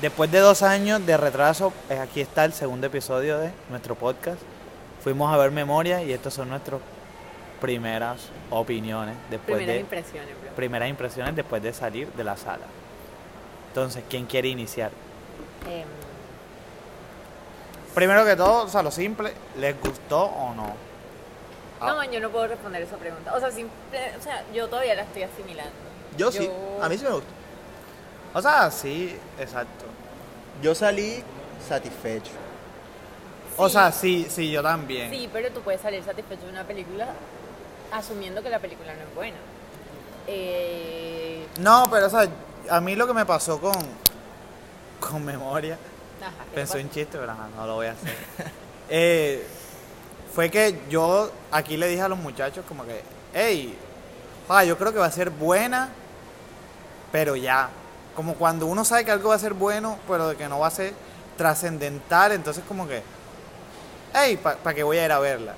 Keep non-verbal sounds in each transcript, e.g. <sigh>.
después de dos años de retraso, eh, aquí está el segundo episodio de nuestro podcast. Fuimos a ver Memoria y estas son nuestras primeras opiniones después Primeras de impresiones, bro. primeras impresiones después de salir de la sala. Entonces, ¿quién quiere iniciar? Em, Primero que todo, o sea, lo simple, ¿les gustó o no? Ah. No, yo no puedo responder esa pregunta. O sea, simple- o sea, yo todavía la estoy asimilando. Yo sí, a mí sí me gustó. O sea, sí, exacto. Yo salí satisfecho. O Sí. sea, sí, sí, yo también. Sí, pero tú puedes salir satisfecho de una película asumiendo que la película no es buena. Eh, No, pero o sea, a mí lo que me pasó con, con memoria, ajá, ¿qué te pensé pasa? un chiste, pero ajá, no lo voy a hacer. <laughs> Eh, fue que yo aquí le dije a los muchachos como que, hey, yo creo que va a ser buena, pero ya. Como cuando uno sabe que algo va a ser bueno, pero de que no va a ser trascendental, entonces como que, hey, ¿para qué voy a ir a verla?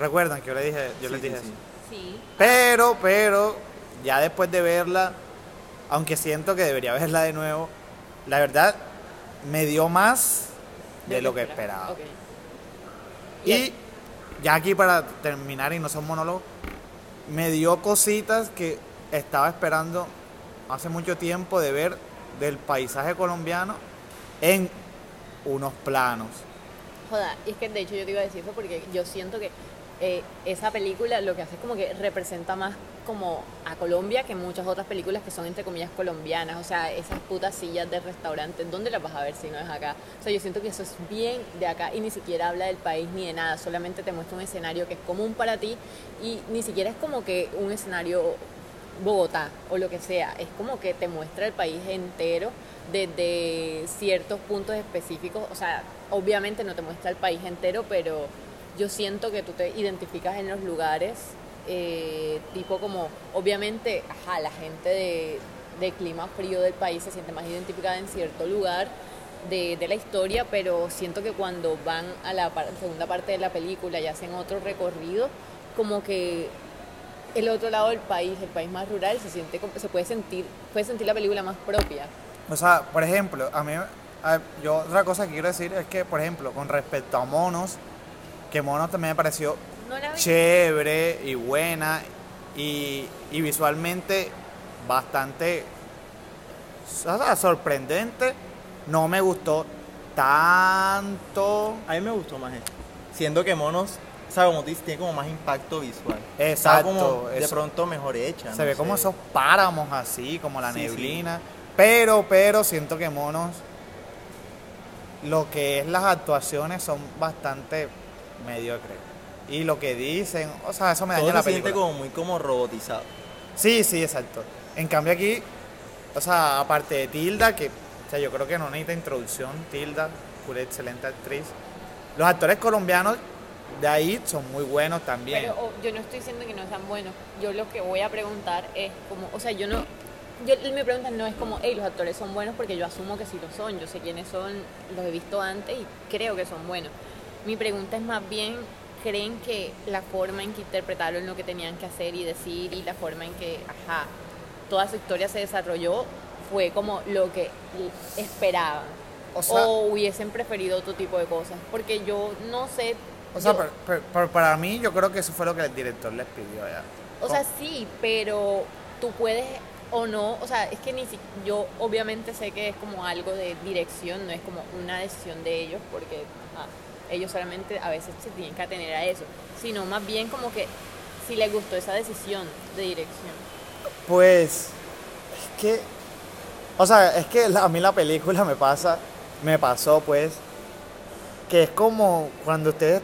Recuerdan que yo, le dije, yo Sí, les dije sí. eso. Sí. Pero, pero, ya después de verla, aunque siento que debería verla de nuevo, la verdad me dio más de lo que esperaba. Y ya aquí para terminar y no ser un monólogo, me dio cositas que estaba esperando hace mucho tiempo de ver del paisaje colombiano en unos planos. Joda, y es que de hecho yo te iba a decir eso porque yo siento que eh, esa película lo que hace es como que representa más como a Colombia que muchas otras películas que son entre comillas colombianas. O sea, esas putas sillas de restaurante, ¿dónde las vas a ver si no es acá? O sea, yo siento que eso es bien de acá y ni siquiera habla del país ni de nada, solamente te muestra un escenario que es común para ti y ni siquiera es como que un escenario Bogotá o lo que sea, es como que te muestra el país entero desde ciertos puntos específicos, o sea, obviamente no te muestra el país entero, pero yo siento que tú te identificas en los lugares, eh, tipo como, obviamente, ajá, la gente de, de clima frío del país se siente más identificada en cierto lugar de, de la historia, pero siento que cuando van a la par- segunda parte de la película y hacen otro recorrido, como que el otro lado del país, el país más rural, se siente se puede sentir, puede sentir la película más propia. O sea, por ejemplo, a mí, a- yo otra cosa que quiero decir es que, por ejemplo, con respecto a Monos, que Monos también me pareció No chévere y buena y, y visualmente bastante o sea, sorprendente. No me gustó tanto. A mí me gustó más esto. Siendo que Monos, ¿sabes? Como tú dices, tiene como más impacto visual. Está Exacto, como de eso- pronto mejor hecha. Se no ve como sé. esos páramos así, como la Sí, sí. neblina. Pero, pero siento que Monos, lo que es las actuaciones son bastante mediocres. Y lo que dicen, o sea, eso me daña Todo la se siente película. como muy como robotizado. Sí, sí, exacto. En cambio aquí, o sea, aparte de Tilda, que o sea, yo creo que no necesita introducción, Tilda, una excelente actriz. Los actores colombianos de ahí son muy buenos también. Pero oh, yo no estoy diciendo que no sean buenos. Yo lo que voy a preguntar es como, o sea, yo no, yo, mi pregunta no es como, hey, los actores son buenos porque yo asumo que sí lo son. Yo sé quiénes son, los he visto antes y creo que son buenos. Mi pregunta es más bien, ¿creen que la forma en que interpretaron lo que tenían que hacer y decir y la forma en que, ajá, toda su historia se desarrolló fue como lo que esperaban? O O, sea- hubiesen preferido otro tipo de cosas. Porque yo no sé. O sea, yo- pero- pero- pero para mí yo creo que eso fue lo que el director les pidió ya. O sea, sí, pero tú puedes o no, o sea, es que ni si, yo obviamente sé que es como algo de dirección, no es como una decisión de ellos, porque ah, ellos solamente a veces se tienen que atener a eso, sino más bien como que si les gustó esa decisión de dirección. Pues es que, o sea, es que la- a mí la película me pasa, me pasó pues, que es como cuando ustedes,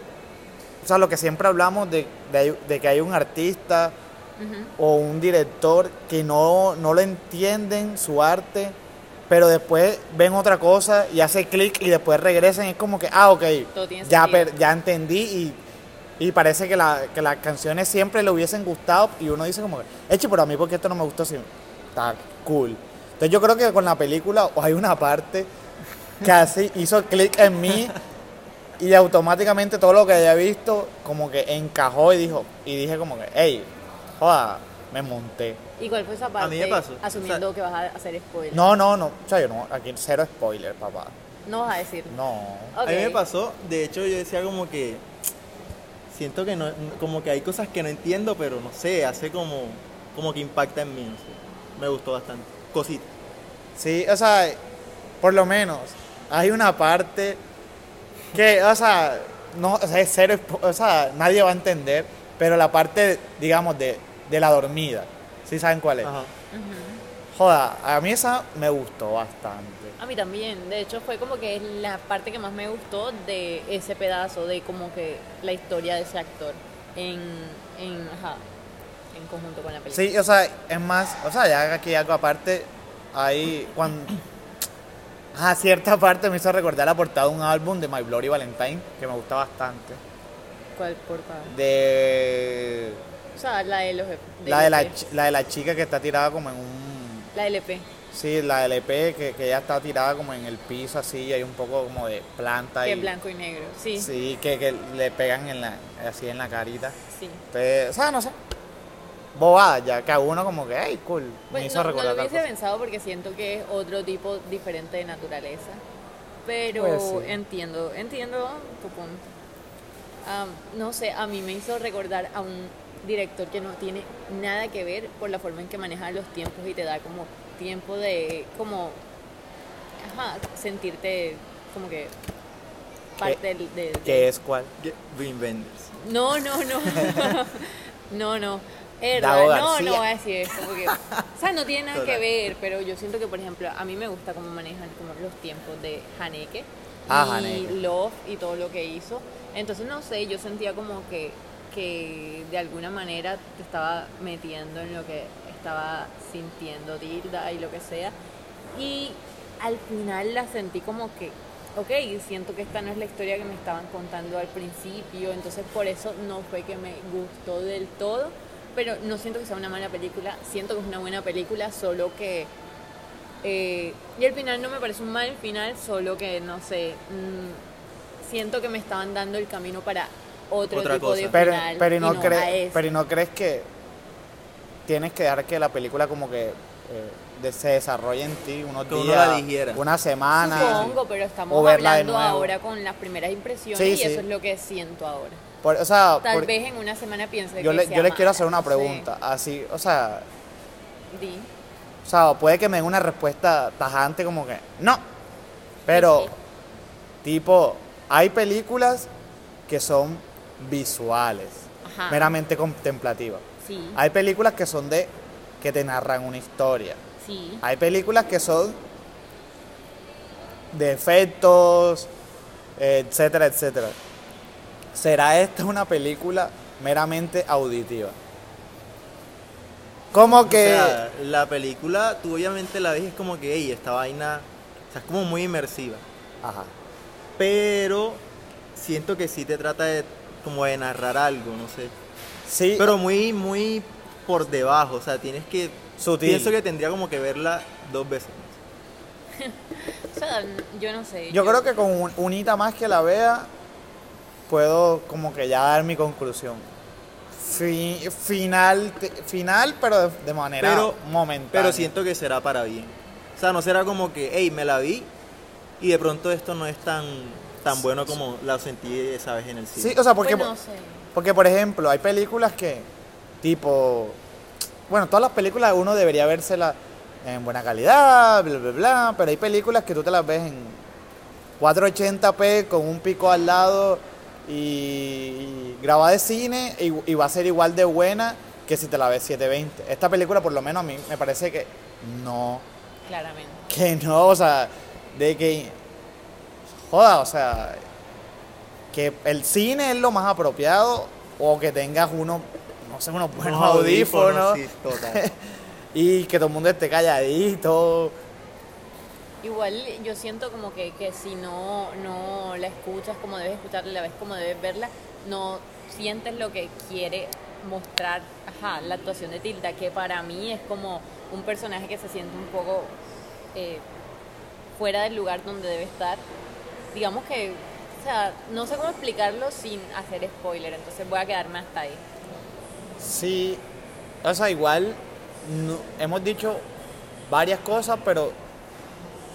o sea, lo que siempre hablamos de, de, de que hay un artista o un director que no, no lo entienden su arte, pero después ven otra cosa y hace clic y después regresan y es como que, ah, ok, ya, per- ya entendí y, y parece que, la- que las canciones siempre le hubiesen gustado y uno dice como que, eche, pero a mí porque esto no me gustó, sí, está cool. Entonces yo creo que con la película hay una parte que así hizo clic en mí <laughs> y automáticamente todo lo que había visto como que encajó y dijo y dije como que, hey, joda, me monté. ¿Y cuál fue esa parte? mí me pasó, Asumiendo o sea- que vas a hacer spoiler. No, no, no. O sea, yo no, aquí cero spoiler, papá. No vas a decir. No. A mí me pasó, de hecho yo decía como que siento que no, como que hay cosas que no entiendo, pero no sé, hace como, como que impacta en mí, no sé. Me gustó bastante. Cosita. Sí, o sea, por lo menos hay una parte que, o sea, no, o sea, es cero, o sea, nadie va a entender, pero la parte, digamos, de, de la dormida, ¿sí saben cuál es? Ajá. Joda, a mí esa me gustó bastante. A mí también, de hecho fue como que la parte que más me gustó de ese pedazo, de como que la historia de ese actor en, en, ajá, en conjunto con la película. Sí, o sea, es más, o sea, ya aquí algo aparte, ahí cuando... Ah, cierta parte me hizo recordar la portada de un álbum de My Bloody Valentine, que me gusta bastante. ¿Cuál por cada? De... O sea, la de los... La de la, LP. chi- la de la chica que está tirada como en un... La LP. Sí, la LP que, que ya está tirada como en el piso así, y hay un poco como de planta Que y... blanco y negro. Sí, sí. Sí, que, que le pegan en la, así en la carita. Pero, o sea, no sé. Bobada, ya que a uno como que, ay, cool. Me Pues hizo no, no recordar lo tal hubiese cosa. pensado porque siento que es otro tipo diferente de naturaleza. Pero Pues sí. entiendo, entiendo tu punto. Am, no sé, a mí me hizo recordar a un director que no tiene nada que ver por la forma en que maneja los tiempos y te da como tiempo de como ajá, sentirte como que parte del, del- ¿Qué es cuál? Green Benders. no, no, no. <laughs> no, no. No, no voy a decir eso porque, o sea, no tiene nada que ver, pero yo siento que, por ejemplo, a mí me gusta cómo manejan como los tiempos de Haneke Ah, y Haneke. Love y todo lo que hizo. Entonces, no sé, yo sentía como que, que de alguna manera te estaba metiendo en lo que estaba sintiendo Tilda y lo que sea. Y al final la sentí como que, ok, siento que esta no es la historia que me estaban contando al principio, entonces por eso no fue que me gustó del todo, pero no siento que sea una mala película, siento que es una buena película, solo que... eh, y el final no me parece un mal final, solo que, no sé, mm, siento que me estaban dando el camino para otro Otra tipo cosa. de final. pero, y no no crees, a ese. pero ¿y no crees que tienes que dejar que la película como que eh, de- se desarrolle en ti unos Que uno días, la digiera. una semana? Supongo, pero estamos hablando ahora con las primeras impresiones Sí, y sí. eso es lo que siento ahora. Por- o sea, Tal por- vez en una semana piense yo, que le, sea yo les quiero hacer una pregunta, así, o sea, Di. o sea, puede que me den una respuesta tajante como que no, pero Sí, sí. tipo, hay películas que son visuales, Ajá. meramente contemplativas. Sí, Hay películas que son de que te narran una historia. sí. Hay películas que son de efectos, etcétera, etcétera. ¿Será esta una película meramente auditiva? Como que... O sea, la película, tú obviamente la ves es como que, hey, esta vaina, o sea, es como muy inmersiva. Ajá. Pero siento que sí te trata de como de narrar algo, no sé. Sí, Pero muy, muy por debajo, o sea, tienes que... Sutil. Pienso que tendría como que verla dos veces. <laughs> O sea, yo no sé. yo creo que con un, unita más que la vea, puedo como que ya dar mi conclusión. Fi- final, te- final, pero de, de manera Pero- momentánea. Pero siento que será para bien. O sea, no será como que, hey, me la vi y de pronto esto no es tan, tan bueno como la sentí esa vez en el cine. Sí, o sea, porque... Pues no sé. Porque, por ejemplo, hay películas que, tipo, bueno, todas las películas uno debería vérselas en buena calidad, bla, bla, bla, pero hay películas que tú te las ves en 480p con un pico al lado y, grabada de cine y, y va a ser igual de buena que si te la ves 720. Esta película, por lo menos a mí, me parece que no, Claramente. que no, o sea, de que, joda, o sea, que el cine es lo más apropiado o que tengas uno, no sé, unos buenos Unos audífonos, sí, total. <laughs> y que todo el mundo esté calladito. Igual yo siento como que, que si no, no la escuchas como debes escucharla, la ves como debes verla, no sientes lo que quiere mostrar la actuación de Tilda, que para mí es como un personaje que se siente un poco eh, fuera del lugar donde debe estar. Digamos que, o sea, no sé cómo explicarlo sin hacer spoiler, entonces voy a quedarme hasta ahí. Sí, o sea, igual no- hemos dicho varias cosas, pero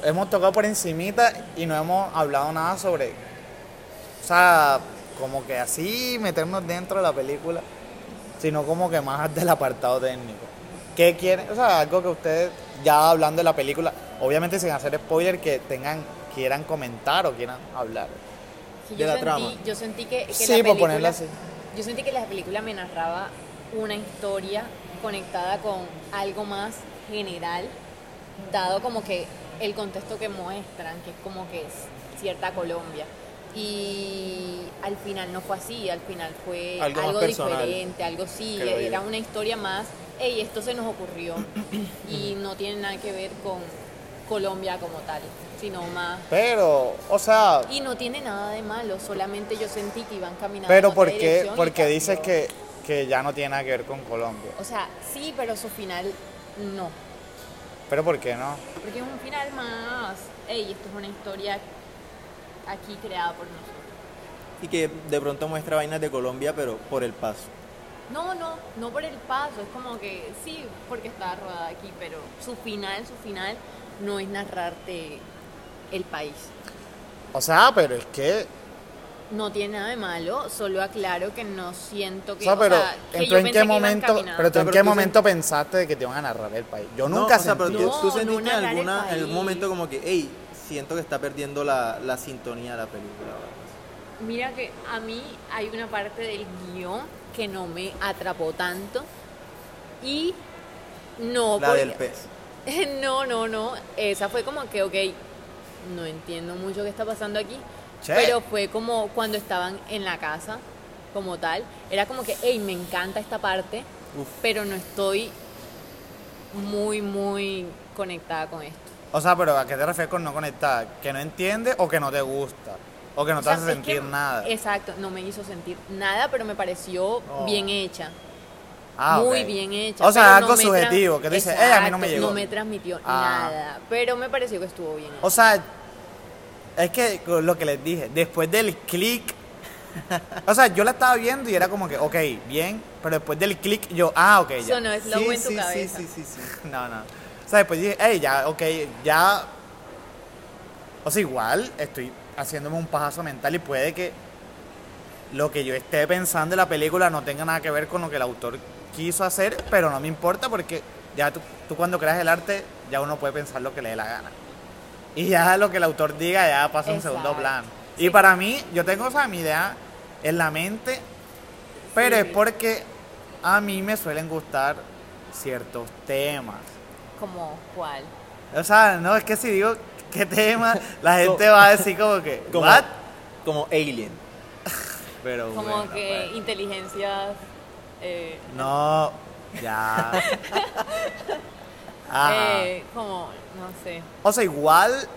hemos tocado por encimita y no hemos hablado nada sobre, o sea, como que así meternos dentro de la película, sino como que más del apartado técnico. ¿Qué quieren? O sea, algo que ustedes, ya hablando de la película, obviamente sin hacer spoiler, que tengan, quieran comentar o quieran hablar. Sí, de la sentí, trama. Yo sentí que, que Sí, la por película, ponerla así. Yo sentí que la película me narraba una historia conectada con algo más general, dado como que el contexto que muestran, que es como que es cierta Colombia. Y al final no fue así, al final fue Algo diferente, algo sí, era una historia más, hey, esto se nos ocurrió <clears throat> y no tiene nada que ver con Colombia como tal, sino más Pero, o sea, y no tiene nada de malo, solamente yo sentí que iban caminando pero en ¿por qué, porque dices que, que ya no tiene nada que ver con Colombia? O sea, sí, pero su final no. Pero ¿por qué no? Porque es un final más, hey, esto es una historia aquí creada por nosotros. Y que de pronto muestra vainas de Colombia, pero por el paso. No, no, no por el paso, es como que sí, porque está rodada aquí, pero su final, su final no es narrarte el país. O sea, pero es que No tiene nada de malo, solo aclaro que no siento O que. sea, pero o sea, que ¿en, tú yo en pensé qué que momento, pero tú O sea, en qué tú momento pensaste de que te iban a narrar el país? Yo nunca no, o sea, pero sentí tú, eso. tú No, sentiste no en, alguna, en algún momento como que, hey, siento que está perdiendo la, la sintonía de la película. Mira que a mí hay una parte del guion que no me atrapó tanto y no La porque- del pez. <laughs> no no no esa fue como que ok no entiendo mucho qué está pasando aquí Pero fue como cuando estaban en la casa como tal era como que hey me encanta esta parte Uf. pero no estoy muy muy conectada con esto O sea, pero ¿a qué te refieres con no conectar? ¿Que no entiendes o que no te gusta? ¿O que no O te sea, hace sentir que- nada? Exacto, no me hizo sentir nada, pero me pareció Oh. bien hecha. Ah, muy bien hecha. O sea, algo no subjetivo, que tú dices, "Eh, a mí no me llegó". No me transmitió Ah. nada, pero me pareció que estuvo bien. O sea, es que lo que les dije, después del click, o sea, yo la estaba viendo y era como que, ok, bien, pero después del click yo, ah, ok, ya. Eso no es lo en tu sí, cabeza. sí, sí, sí, sí. No, no. O sea, después dije, hey, ya, ok, ya. O sea, igual estoy haciéndome un pajazo mental y puede que lo que yo esté pensando de la película no tenga nada que ver con lo que el autor quiso hacer, pero no me importa porque ya tú, tú cuando creas el arte, ya uno puede pensar lo que le dé la gana. Y ya lo que el autor diga ya pasa a un segundo plano. Y Sí. para mí, yo tengo o sea, mi idea en la mente, pero Sí. es porque a mí me suelen gustar ciertos temas. Como cuál. O sea, no, es que si digo qué tema, <laughs> la gente va a decir como que, <laughs> Como, ¿what? como Alien. Pero Como bueno, que pues. inteligencias. eh, No, ya. <laughs> Ajá. eh, como, no sé. O sea, igual,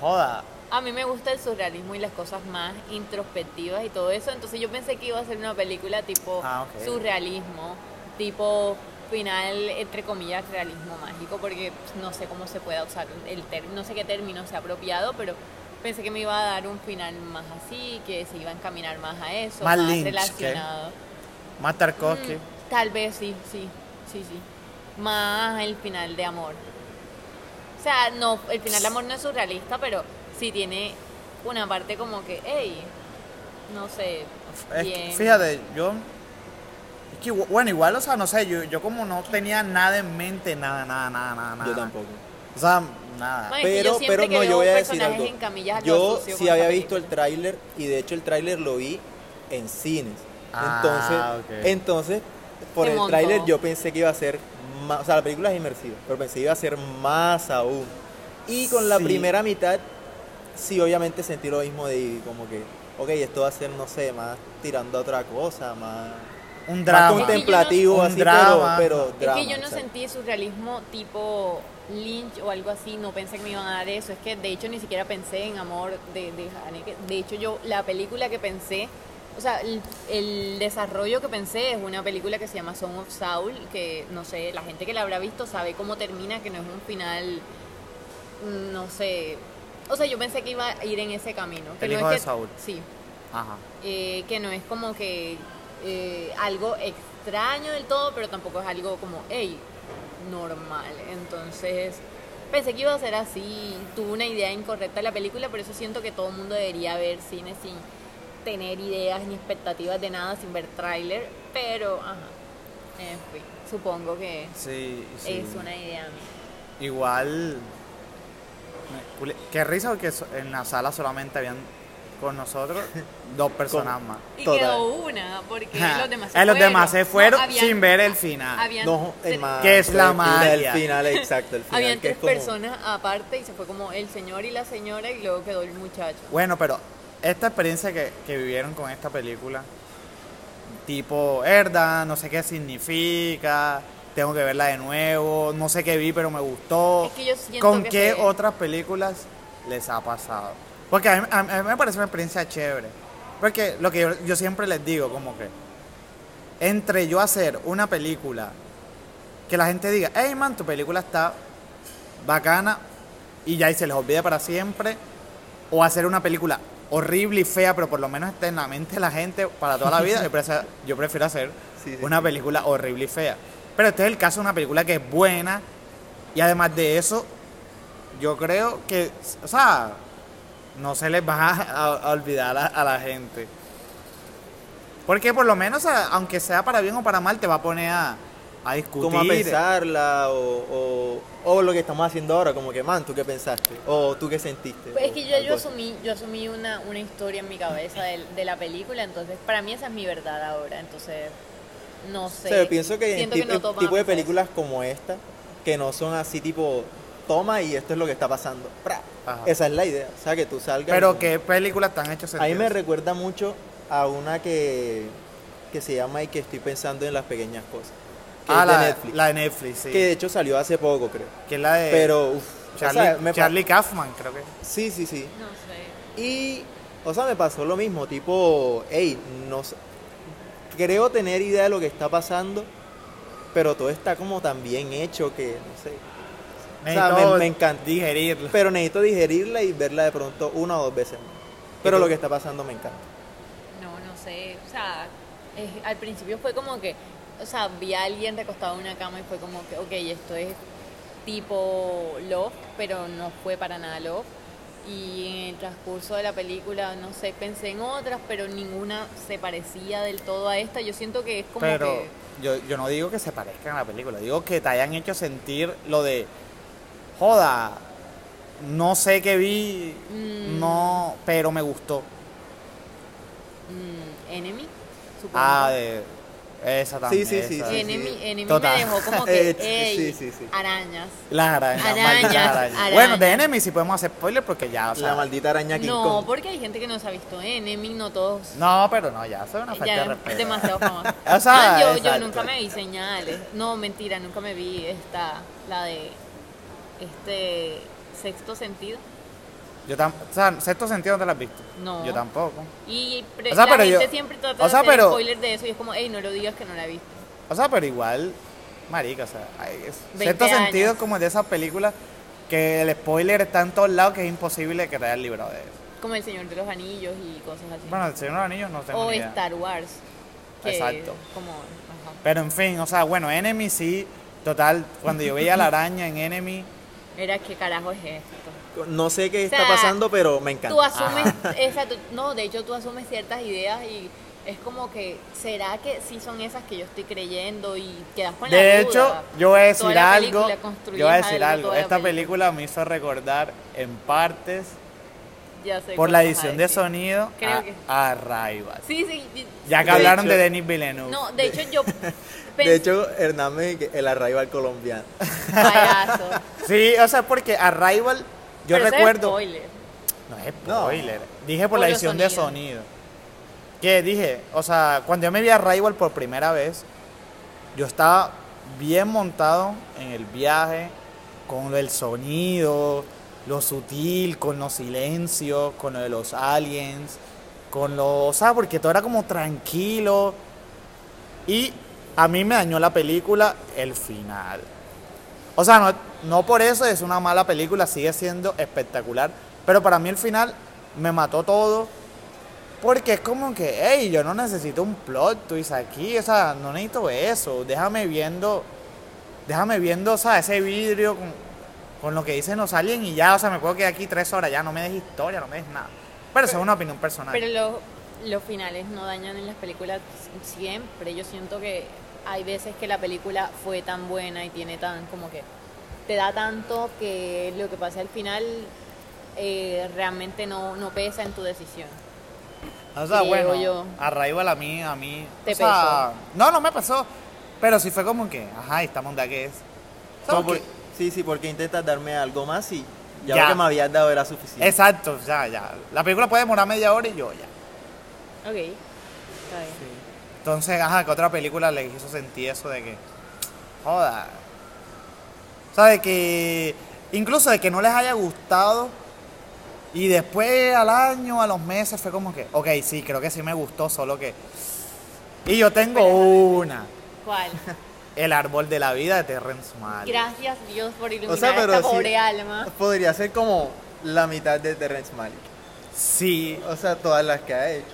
joda. A mí me gusta el surrealismo y las cosas más introspectivas y todo eso. Entonces yo pensé que iba a ser una película tipo Ah, ok. surrealismo, tipo final, entre comillas, realismo mágico, porque no sé cómo se pueda usar el término, no sé qué término sea apropiado, pero pensé que me iba a dar un final más así, que se iba a encaminar más a eso, Más más, Lynch, ¿qué? relacionado. Más Tarkovsky. Mm, tal vez sí, sí, sí, sí. Más el final de amor. O sea, no, el final de amor no es surrealista, pero sí tiene una parte como que, hey, no sé, Es que, bien. fíjate, yo. Es que, bueno, igual, o sea, no sé, yo, yo como no tenía nada en mente, nada, nada, nada, nada. nada. Yo tampoco. O sea, nada. No, es que Pero, pero que no, veo yo voy a decir algo. Yo sí había visto el tráiler y de hecho el tráiler lo vi en cines. Ah, entonces, ok. entonces por Te el tráiler yo pensé que iba a ser más, o sea, la película es inmersiva, pero pensé que iba a ser más aún. Y con la Sí. primera mitad sí obviamente sentí lo mismo de como que, ok, esto va a ser, no sé, más tirando a otra cosa, más, Un más drama. contemplativo, Un así, drama. pero, pero Es drama, que yo no exacto. sentí surrealismo tipo Lynch o algo así, no pensé que me iban a dar eso. Es que de hecho ni siquiera pensé en amor de, de Haneke. De hecho, yo la película que pensé, o sea, el, el desarrollo que pensé es una película que se llama Song of Saul, que no sé, la gente que la habrá visto sabe cómo termina, que no es un final, no sé. O sea, yo pensé que iba a ir en ese camino. Que El no hijo es de que- Saúl. Sí, Ajá. eh, que no es como que eh, algo ex- extraño del todo, pero tampoco es algo como, hey, normal. Entonces, pensé que iba a ser así, tuve una idea incorrecta de la película, por eso siento que todo el mundo debería ver cine sin tener ideas ni expectativas de nada, sin ver tráiler, pero, ajá, en fin, supongo que Sí, sí. es una idea mía. Igual. me- cule- Qué risa porque so- en la sala solamente habían con nosotros <laughs> dos personas más. Y Total. quedó una, porque los demás se Eh, los fueron. demás se fueron No, habían- sin ver el final. Habían, No, es más, Que es la el- magia. El final, <laughs> exacto, el final. habían que tres es como- personas aparte y se fue como el señor y la señora y luego quedó el muchacho. Bueno, pero esta experiencia que, que vivieron con esta película, tipo, herda, no sé qué significa, tengo que verla de nuevo, no sé qué vi, pero me gustó. Es que yo siento ¿Con que qué se- otras películas les ha pasado? Porque a mí, a mí me parece una experiencia chévere. Porque lo que yo, yo siempre les digo, como que entre yo hacer una película que la gente diga, hey man, tu película está bacana y ya y se les olvide para siempre, o hacer una película horrible y fea, pero por lo menos esté en la mente de la gente para toda la vida, yo prefiero, <laughs> yo prefiero hacer Sí, sí, una película horrible y fea. Pero este es el caso de una película que es buena y además de eso, yo creo que, o sea, no se les va <laughs> a, a olvidar a, a la gente. Porque por lo menos, aunque sea para bien o para mal, te va a poner a, a discutir. Como a pensarla o, o, o lo que estamos haciendo ahora, como que, man, ¿tú qué pensaste? O ¿tú qué sentiste? Pues es que yo, yo asumí, yo asumí una, una historia en mi cabeza de, de la película, entonces para mí esa es mi verdad ahora, entonces no sé. O sea, yo pienso que en Siento en tipo de eso. películas como esta, que no son así tipo, toma y esto es lo que está pasando. Esa es la idea, o sea, que tú salgas. Pero qué películas están hechas A mí me recuerda mucho a una que, que se llama Y que estoy pensando en las pequeñas cosas. Que Ah, es de la, Netflix. la de Netflix, sí. Que de hecho salió hace poco, creo. Que es la de Pero, uff, Charlie, Charlie Kaufman, creo que. Sí, sí, sí. No sé. Y, o sea, me pasó lo mismo, tipo, hey, no sé, creo tener idea de lo que está pasando, pero todo está como tan bien hecho que, no sé. O sea, me- me encanta. digerirlo. Pero necesito digerirla y verla de pronto una o dos veces más. Pero lo que está pasando me encanta. No, no sé. O sea, es- al principio fue como que, o sea, vi a alguien recostado en una cama y fue como que, ok, esto es tipo Love, pero no fue para nada Love. Y en el transcurso de la película, no sé, pensé en otras, pero ninguna se parecía del todo a esta. Yo siento que es como Pero que... yo, yo no digo que se parezcan a la película, digo que te hayan hecho sentir lo de, joda, no sé qué vi, Mm. no, pero me gustó. mm, Enemy, supongo. Ah, de esa también. sí, sí, esa. sí. Enemy, Enemy Total. me dejó como <laughs> que, Eh, ey, sí, sí, sí. arañas. Las arañas, Arañas, malditas arañas. arañas. Bueno, de Enemy sí podemos hacer spoiler porque ya, o sea, la maldita araña King No, Kong. porque hay gente que no se ha visto Enemy, no todos. No, pero no, ya, eso es una falta de Ya respeto. es demasiado <laughs> famoso. O sea, yo, yo nunca me vi señales. No, mentira, nunca me vi esta, la de este sexto sentido. Yo tam o sea, sexto sentido no te la has visto. No. Yo tampoco. Y pre- O sea, la pero gente yo- siempre trata o sea, de hacer pero- spoiler de eso y es como, hey, no lo digas que no la he visto. O sea, pero igual, marica, o sea, hay- es- 20 sexto años. sentido es como de esas películas que el spoiler está en todos lados que es imposible que te hayas librado de eso. Como El Señor de los Anillos y cosas así. Bueno, el Señor de los Anillos no tengo o ni idea. Star Wars. Exacto. Como, ajá. Pero en fin, o sea, bueno, Enemy sí, total, cuando yo veía la araña en Enemy, Era, ¿qué carajo es esto? No sé qué O sea, está pasando, pero me encanta. Tú asumes, <laughs> no, de hecho tú asumes ciertas ideas y es como que, ¿será que sí son esas que yo estoy creyendo y quedas con la de duda? hecho, yo voy a decir Toda algo, yo voy a decir algo, esta película me hizo recordar en partes, Ya sé por la edición de sonido, Creo a, que- a Arrival. Sí, sí. Ya que De hablaron hecho- de Denis Villeneuve. No, de hecho yo <laughs> De pensé, hecho, Hernán me el arrival colombiano. payaso. <laughs> Sí, o sea, porque Arrival, yo Pero recuerdo... spoiler. No es No. spoiler. Dije por, la edición de sonido. Que dije, o sea, cuando yo me vi a Rival por primera vez, yo estaba bien montado en el viaje, con el sonido, lo sutil, con los silencios, con lo de los aliens, con lo, o sea, porque todo era como tranquilo. Y a mí me dañó la película el final. O sea, no, no por eso es una mala película, sigue siendo espectacular. Pero para mí el final me mató todo. Porque es como que, hey, yo no necesito un plot twist aquí, o sea, no necesito eso. Déjame viendo, déjame viendo, o sea, ese vidrio con, con lo que dicen los aliens y ya, o sea, me puedo quedar aquí tres horas, ya no me des historia, no me des nada. Pero eso es una opinión personal. Pero los, los finales no dañan en las películas siempre. Yo siento que hay veces que la película fue tan buena y tiene tan como que te da tanto que lo que pasa al final eh, realmente no, no pesa en tu decisión. O sea, Creo bueno, yo. a Rival a mí, a mí. ¿Te o sea, No, no me pasó. Pero sí fue como que, ajá, ¿esta monda que es? Por- sí, sí, porque intentas darme algo más y ya, Ya. lo que me habías dado era suficiente. Exacto, ya, ya. La película puede demorar media hora y yo ya. Ok, está bien. Entonces, ajá, que otra película le hizo sentir eso de que, joda. O sea, de que, incluso de que no les haya gustado y después al año, a los meses, fue como que, ok, sí, creo que sí me gustó, solo que... Y yo tengo una, ¿Cuál? <laughs> El árbol de la vida de Terrence Malick. Gracias Dios por iluminar O sea, pero esta sí, pobre alma. podría ser como la mitad de Terrence Malick. Sí, O sea, todas las que ha hecho.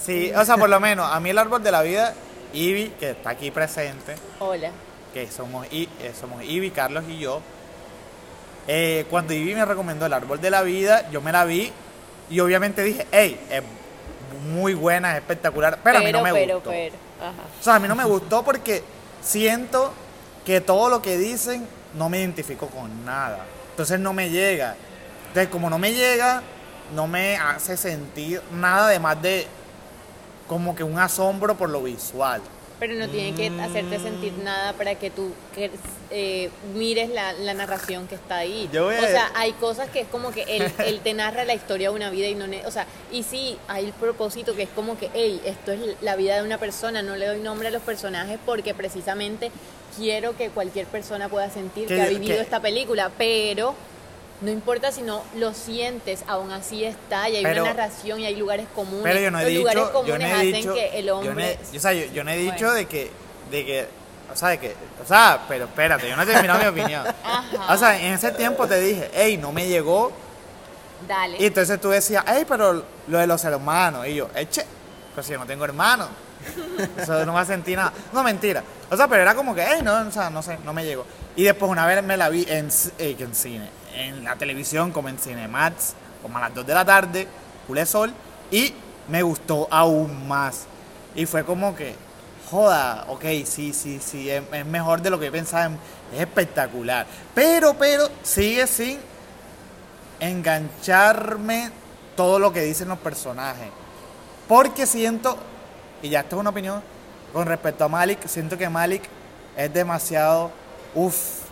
Sí, o sea, por lo menos, a mí el árbol de la vida, Ivy, que está aquí presente, Hola. que somos, I- eh, somos Ivy, Carlos y yo. eh, cuando Ivy me recomendó el árbol de la vida, yo me la vi y obviamente dije, hey, es muy buena, es espectacular, pero, a mí no me pero, gustó. pero, ajá. O sea, a mí no me gustó porque siento que todo lo que dicen no me identifico con nada. Entonces no me llega. Entonces, como no me llega, no me hace sentir nada además de como que un asombro por lo visual. Pero no tiene que hacerte sentir nada para que tú que, eh, mires la, la narración que está ahí. Yo voy a- O sea, hay cosas que es como que él, <laughs> él te narra la historia de una vida y no... ne- O sea, y sí, hay el propósito que es como que, hey, esto es la vida de una persona, no le doy nombre a los personajes porque precisamente quiero que cualquier persona pueda sentir que, Que- ha vivido que- esta película, pero... No importa si no lo sientes, aún así está, y hay Pero- una narración y hay lugares comunes. Pero yo no he Los lugares yo comunes no he hacen dicho, que el yo no hombre... he- o sea, yo, yo no he dicho Bueno. de que, de que, o sea, de que, o sea, pero espérate, yo no he terminado mi opinión. <laughs> Ajá. O sea, en ese tiempo te dije, hey, no me llegó, Dale. y entonces tú decías, hey, pero lo de los hermanos, y yo, eche, pues si yo no tengo hermanos, <laughs> eso no me sentí nada, no, mentira, o sea, pero era como que, hey, no, o sea, no sé, no me llegó, y después una vez me la vi en, eh, en cine, en la televisión, como en Cinemax, como a las 2 de la tarde, culé sol, y me gustó aún más, y fue como que, joda, ok, sí, sí, sí, es, mejor de lo que pensaba, es espectacular, pero, pero, sigue sin engancharme todo lo que dicen los personajes. Porque siento, y ya esto es una opinión, con respecto a Malik, siento que Malik es demasiado, uff,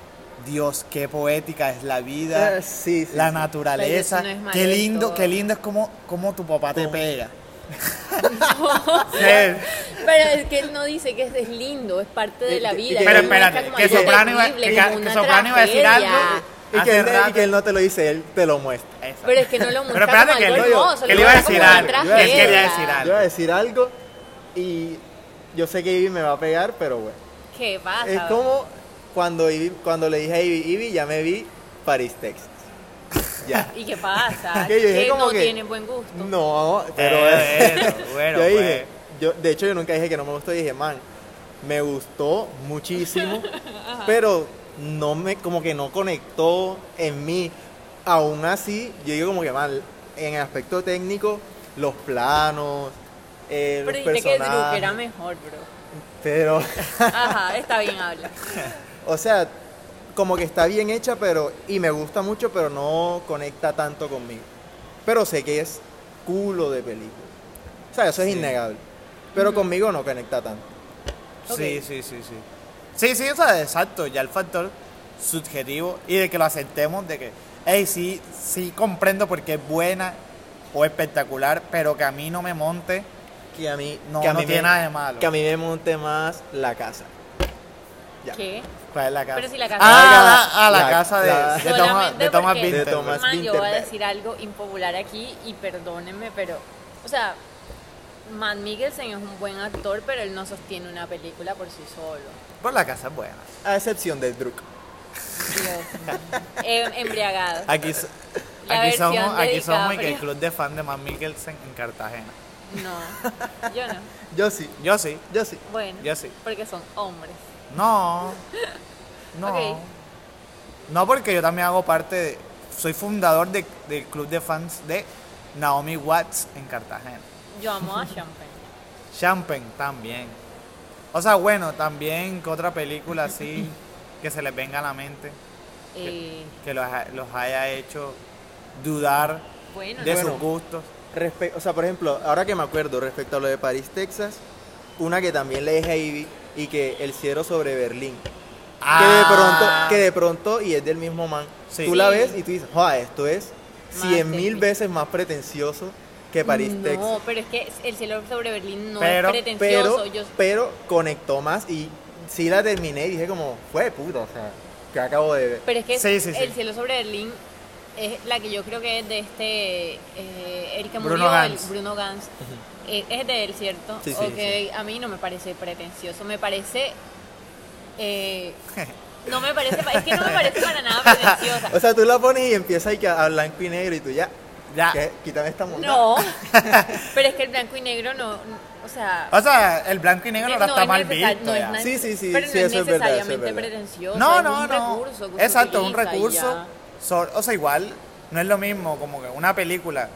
Dios, qué poética es la vida, Eh, sí, sí, la sí. naturaleza, no qué lindo, qué lindo es como, como tu papá te pega. <laughs> Pero es que él no dice que es lindo, es parte de la vida. Pero espérate, que Soprano iba, que, que Soprano iba a decir algo. Y que, él, y rato. que él no te lo dice, él te lo muestra. Exacto. Pero es que no lo muestra Pero espérate, como que él- hermoso, que él iba a decir algo, yo tragedia. quería decir algo. Yo voy a decir algo y yo sé que Ivy me va a pegar, pero bueno. ¿Qué pasa? Es como cuando, cuando le dije a Ivy, Ivy, ya me vi Paris, Texas. <laughs> Ya. ¿Y qué pasa? <laughs> Que yo dije que como no que- tiene buen gusto. No, pero Eh, bueno, <laughs> bueno, yo pues. dije, yo, de hecho yo nunca dije que no me gustó, dije, man, me gustó muchísimo, pero no me, como que no conectó en mí. Aún así, yo digo como que, man, en el aspecto técnico, los planos, eh, Pero los que Drew personajes, era mejor, bro. pero, Ajá, está bien, habla. O sea, como que está bien hecha, pero, y me gusta mucho, pero no conecta tanto conmigo. Pero sé que es culo de película. O sea, eso es Sí. innegable. Pero conmigo no conecta tanto. Sí, sí, sí, sí. Sí, sí, o sea, exacto, ya el factor subjetivo y de que lo aceptemos, de que, hey, sí, sí comprendo porque es buena o espectacular, pero que a mí no me monte, Que a mí no, que a no mí tiene me, nada de malo. Que a mí me monte más la casa. Ya. ¿Qué? ¿Cuál es la casa? Pero si la casa- Ah, la, ah, la La- casa de, la- de Thomas, de Thomas Winter. De Thomas yo voy a decir algo impopular aquí y perdónenme, pero, o sea, Matt Mikkelsen es un buen actor, pero él no sostiene una película por sí solo. Pues la casa es buena. A excepción del Druk. Dios. Em- embriagado. Aquí, La aquí somos, aquí somos el club de fan de Matt Mikkelsen en Cartagena. No, yo no. Yo sí, Yo sí. yo sí. Bueno, Yo sí. porque son hombres. No. No. No, porque yo también hago parte de. Soy fundador de- del club de fans de Naomi Watts en Cartagena. Yo amo a Champagne. <laughs> Champagne también. O sea, bueno, también que otra película así <laughs> que se les venga a la mente Eh, que los, ha- los haya hecho dudar bueno, de. Bueno. sus gustos. Respe- o sea, por ejemplo, ahora que me acuerdo respecto a lo de París, Texas, una que también le dije a Ivy y que El cielo sobre Berlín. Que de pronto, que de pronto, y es del mismo man, Sí. tú la ves y tú dices, joder, esto es cien mil veces más pretencioso que París, Texas. No, pero es que el cielo sobre Berlín no Pero- es pretencioso. Pero, Yo, pero conectó más y sí la terminé y dije como, fue de puta, o sea, que acabo de ver. pero es que Sí, sí, sí. el cielo sobre Berlín es la que yo creo que es de este eh, el que Bruno murió, el Gans. Bruno Gans. Eh, es de él, ¿cierto? Sí, sí, Ok, a mí no me parece pretencioso, me parece eh, <laughs> no me parece, es que no me parece para nada pretenciosa. O sea, tú la pones y empieza ahí que a blanco y negro y tú ya, Ya. ¿qué? quítame esta moneda. No, <laughs> pero es que el blanco y negro no, o sea, O sea, el blanco y negro Eh, ahora no está es mal visto. no es Sí, sí, sí, pero sí, no es eso es verdad, eso es necesariamente verdad. pretencioso. No, es no, un no. Exacto, un recurso. so- o sea, igual no es lo mismo como que una película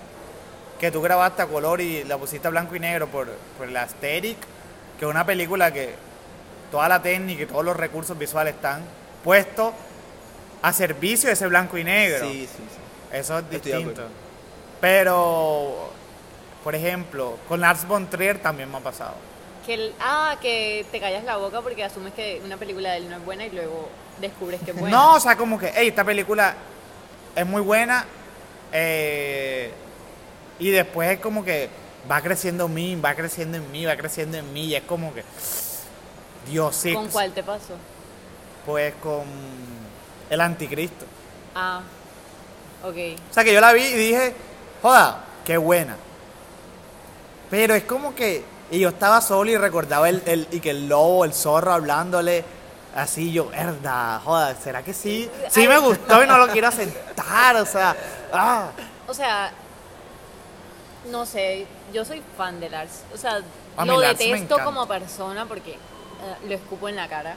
que tú grabaste a color y la pusiste a blanco y negro por, por la aesthetic, que una película que toda la técnica y todos los recursos visuales están puestos a servicio de ese blanco y negro. Sí, sí, sí. Eso es Estoy distinto. Pero, por ejemplo, con Lars von Trier también me ha pasado. Que el- ah, que te callas la boca porque asumes que una película de él no es buena y luego descubres que es <laughs> buena. No, o sea, como que, hey, esta película es muy buena. eh, y después es como que va creciendo en mí, va creciendo en mí, va creciendo en mí. Y es como que, Dios, sí. ¿Con cuál te pasó? Pues con el anticristo. Ah, ok. O sea, que yo la vi y dije, joda, qué buena. Pero es como que, y yo estaba solo y recordaba el, el- y que el lobo, el zorro hablándole así, yo, verdad, joda, ¿será que sí? Sí me gustó y no lo quiero aceptar, o sea, ah. O sea, no sé, yo soy fan de Lars. O sea, A lo detesto como persona porque eh, lo escupo en la cara.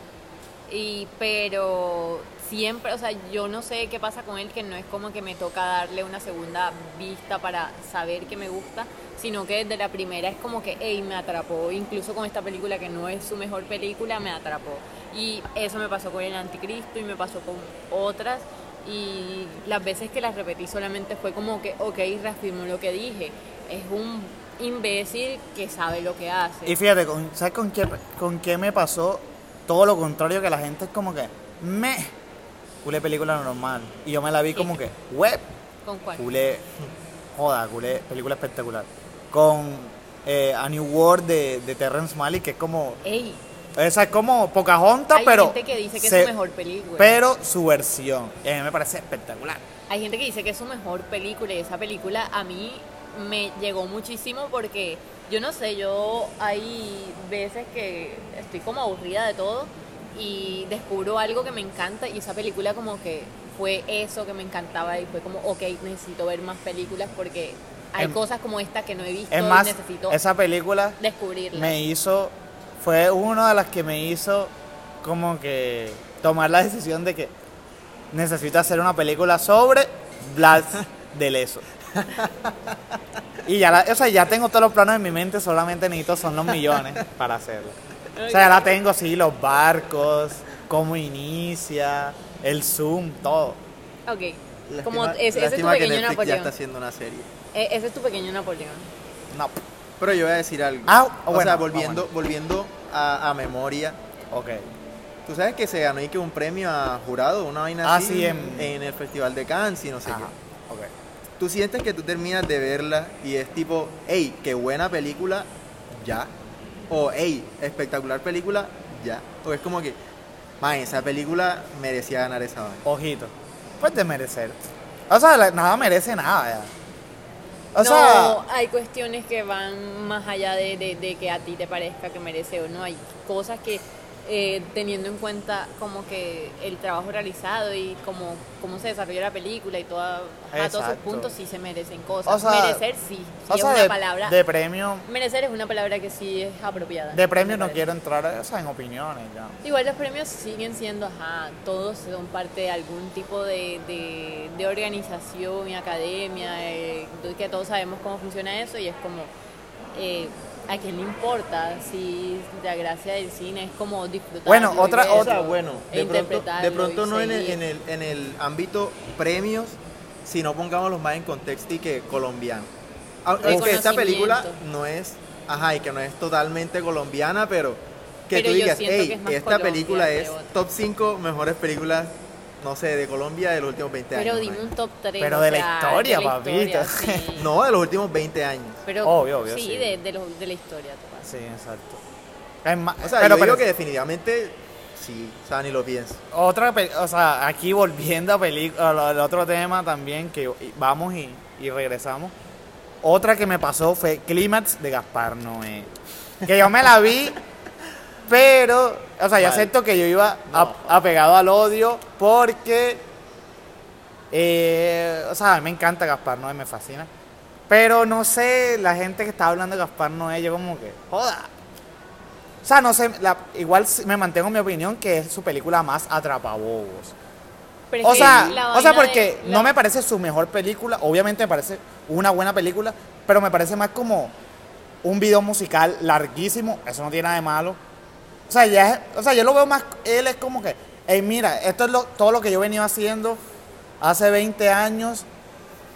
Y, pero siempre, o sea, yo no sé qué pasa con él, que no es como que me toca darle una segunda vista para saber que me gusta, sino que desde la primera es como que, hey, me atrapó. Incluso con esta película que no es su mejor película, me atrapó. Y eso me pasó con El Anticristo y me pasó con otras. Y las veces que las repetí solamente fue como que, ok, reafirmo lo que dije. Es un imbécil que sabe lo que hace. Y fíjate, con- ¿sabes con qué, con qué me pasó? Todo lo contrario, que la gente es como que, me, culé película normal. Y yo me la vi como que, web, ¿Con cuál? culé, joda, culé, película espectacular. Con eh, A New World de, de Terrence Malick, que es como, Ey, esa es como Pocahontas, hay pero... gente que dice que se- es su mejor película. Pero su versión, y a mí me parece espectacular. Hay gente que dice que es su mejor película y esa película a mí me llegó muchísimo porque yo no sé, yo hay veces que estoy como aburrida de todo y descubro algo que me encanta y esa película como que fue eso que me encantaba y fue como, ok, necesito ver más películas porque hay Em- cosas como esta que no he visto Es y más, necesito esa película descubrirlas. me hizo, fue una de las que me hizo como que tomar la decisión de que necesito hacer una película sobre Blas <laughs> de Leso. <laughs> Y ya, la- o sea, ya tengo todos los planos en mi mente, solamente necesito son los millones para hacerlo. O sea, ya la tengo, sí, los barcos, cómo inicia, el zoom, todo. Ok, como Lástima- ese, ese es tu lástima que pequeño Netflix ya Napoleón. está haciendo una serie. E- ese es tu pequeño Napoleón. No. Pero yo voy a decir algo. Ah, o bueno, sea, volviendo, bueno. volviendo a, a memoria. Ok. Tú sabes que se ganó y que un premio a jurado, una vaina Ah, así, sí, en- en el Festival de Cannes y no sé Ajá, qué. Tú sientes que tú terminas de verla y es tipo, hey, qué buena película, ya. O, hey, espectacular película, ya. O es como que, man, esa película merecía ganar esa vaina. Ojito. Pues de merecer. O sea, la- nada merece nada ya. O no, sea, hay cuestiones que van más allá de, de- de que a ti te parezca que merece o no. Hay cosas que eh, teniendo en cuenta como que el trabajo realizado y como cómo se desarrolla la película y toda, a todos sus puntos sí se merecen cosas. O sea, Merecer sí, sí O es sea, una de, palabra. de premio, Merecer es una palabra que sí es apropiada. de premio no quiero entrar o sea, en opiniones ya. Igual los premios siguen siendo, ajá, todos son parte de algún tipo de, de, de organización y academia, eh, que todos sabemos cómo funciona eso y es como, eh, ¿a quién le importa si la gracia del cine es como disfrutar? Bueno, otra- otra- sea, bueno, de pronto, de pronto no en el, en, el, en el ámbito premios, sino pongámoslos más en contexto y que colombiano. Aunque esta película no es, ajá, y que no es totalmente colombiana, pero que Pero tú digas, hey, esta Colombia película es otra". top 5 mejores películas, no sé, de Colombia de los últimos 20 Pero años. dime man. un top 3. Pero de la historia, papito. sí. <laughs> No, de los últimos 20 años. Pero, Obvio, obvio, Sí, sí. De, de, los- de la historia. total. Sí, exacto. Es más- O sea, pero, yo pero digo que definitivamente sí, o sea, ni lo pienso. otra, o sea, aquí volviendo a peli- al otro tema también que vamos y, y regresamos. Otra que me pasó fue Clímax de Gaspar Noé. Que yo me la vi, <laughs> pero, o sea, yo acepto que yo iba No. apegado al odio porque, eh, o sea, a mí me encanta Gaspar Noé, me fascina. Pero no sé, la gente que está hablando de Gaspar Noé, yo como que, joda. O sea, no sé, la- igual me mantengo en mi opinión que es su película más atrapabobos. Pero O sea, o sea, porque de- la- no me parece su mejor película, obviamente me parece una buena película, pero me parece más como un video musical larguísimo, eso no tiene nada de malo. O sea, ya es- o sea, yo lo veo más, él es como que, hey, mira, esto es lo- todo lo que yo he venido haciendo hace 20 años,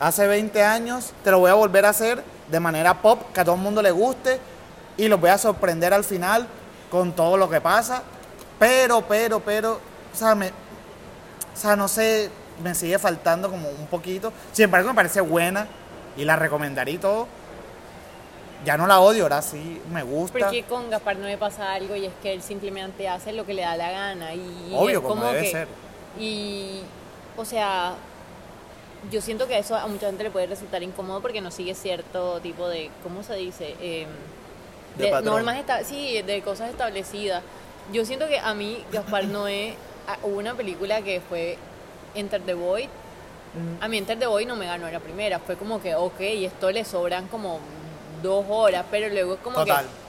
hace 20 años, te lo voy a volver a hacer de manera pop, que a todo el mundo le guste, y los voy a sorprender al final con todo lo que pasa. Pero, pero, pero, o sea, me, o sea, no sé, me sigue faltando como un poquito. Sin embargo, me parece buena y la recomendaría y todo. Ya no la odio, ahora sí me gusta. Porque con Gaspar no me pasa algo y es que él simplemente hace lo que le da la gana. Y Obvio, como debe que- ser. Y, o sea, yo siento que eso a mucha gente le puede resultar incómodo porque no sigue cierto tipo de, ¿cómo se dice? Em, De normas, esta- sí, de cosas establecidas. Yo siento que a mí, Gaspar Noé, a- hubo una película que fue Enter the Void. A mí Enter the Void no me ganó la primera. Fue como que, ok, esto le sobran como dos horas, pero luego es como Total. que...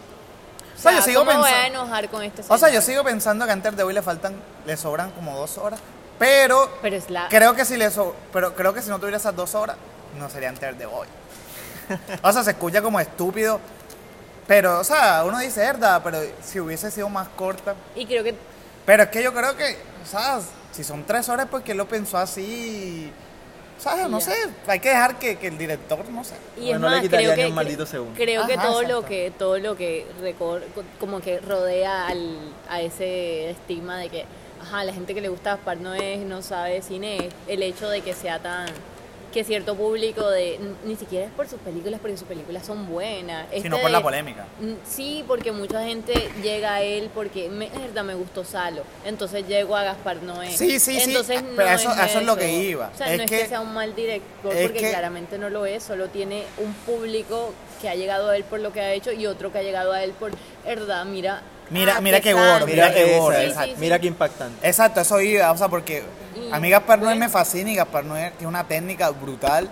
O sea, yo sigo ¿cómo me voy a pensando- enojar con este O sea, yo sigo pensando que antes de hoy le faltan, le sobran como dos horas. Pero Pero es la... creo que si le so- pero creo que si no tuviera esas dos horas, no sería antes de hoy. <laughs> O sea, se escucha como estúpido. Pero, o sea, uno dice, verdad, pero si hubiese sido más corta. Y creo que Pero es que yo creo que, o sea, si son tres horas, pues que él lo pensó así. ¿Sabes? Y No sé. Hay que dejar que, que el director, no sé. Y Bueno, es no le más, quitaría creo ni que, un maldito segundo. creo que todo exacto. lo que todo lo que recor- como que rodea al, a ese estigma de que ajá, la gente que le gusta Gaspar no es no sabe cine, es el hecho de que sea tan que cierto público de ni siquiera es por sus películas porque sus películas son buenas, Sino Este por la polémica. Sí, porque mucha gente llega a él porque me, verdad me gustó Salo, entonces llego a Gaspar Noé. Sí, sí, sí, entonces pero no eso- es eso es lo que eso. iba. O sea, Es no es que- sea un mal director porque que- claramente no lo es, solo tiene un público que ha llegado a él por lo que ha hecho y otro que ha llegado a él por, verdad, mira. Mira- ah, mira qué sangre. gordo, mira qué gordo, exacto. mira qué impactante. Exacto, eso iba, o sea, porque a mí Gaspar Noé me fascina y Gaspar Noé tiene una técnica brutal.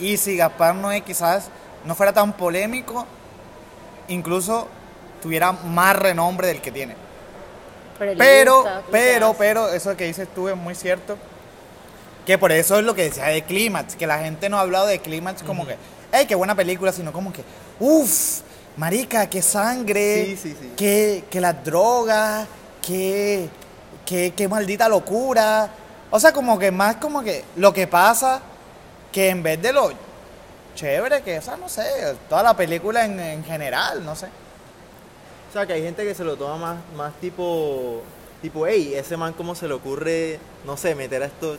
Y si Gaspar Noé quizás no fuera tan polémico, incluso tuviera más renombre del que tiene. Pero, Pero, gusta lo que pero, eso que dices tú es muy cierto. Que por eso es lo que decía de Clímax, que la gente no ha hablado de Clímax como que, hey, qué buena película, sino como que, uff, marica, qué sangre, Sí, sí, qué las drogas, qué, qué, qué maldita locura. O sea, como que más como que lo que pasa, que en vez de lo chévere, que, o sea, no sé, toda la película en, en general, no sé. O sea, que hay gente que se lo toma más, más tipo, tipo, hey, ese man cómo se le ocurre, no sé, meter a esto,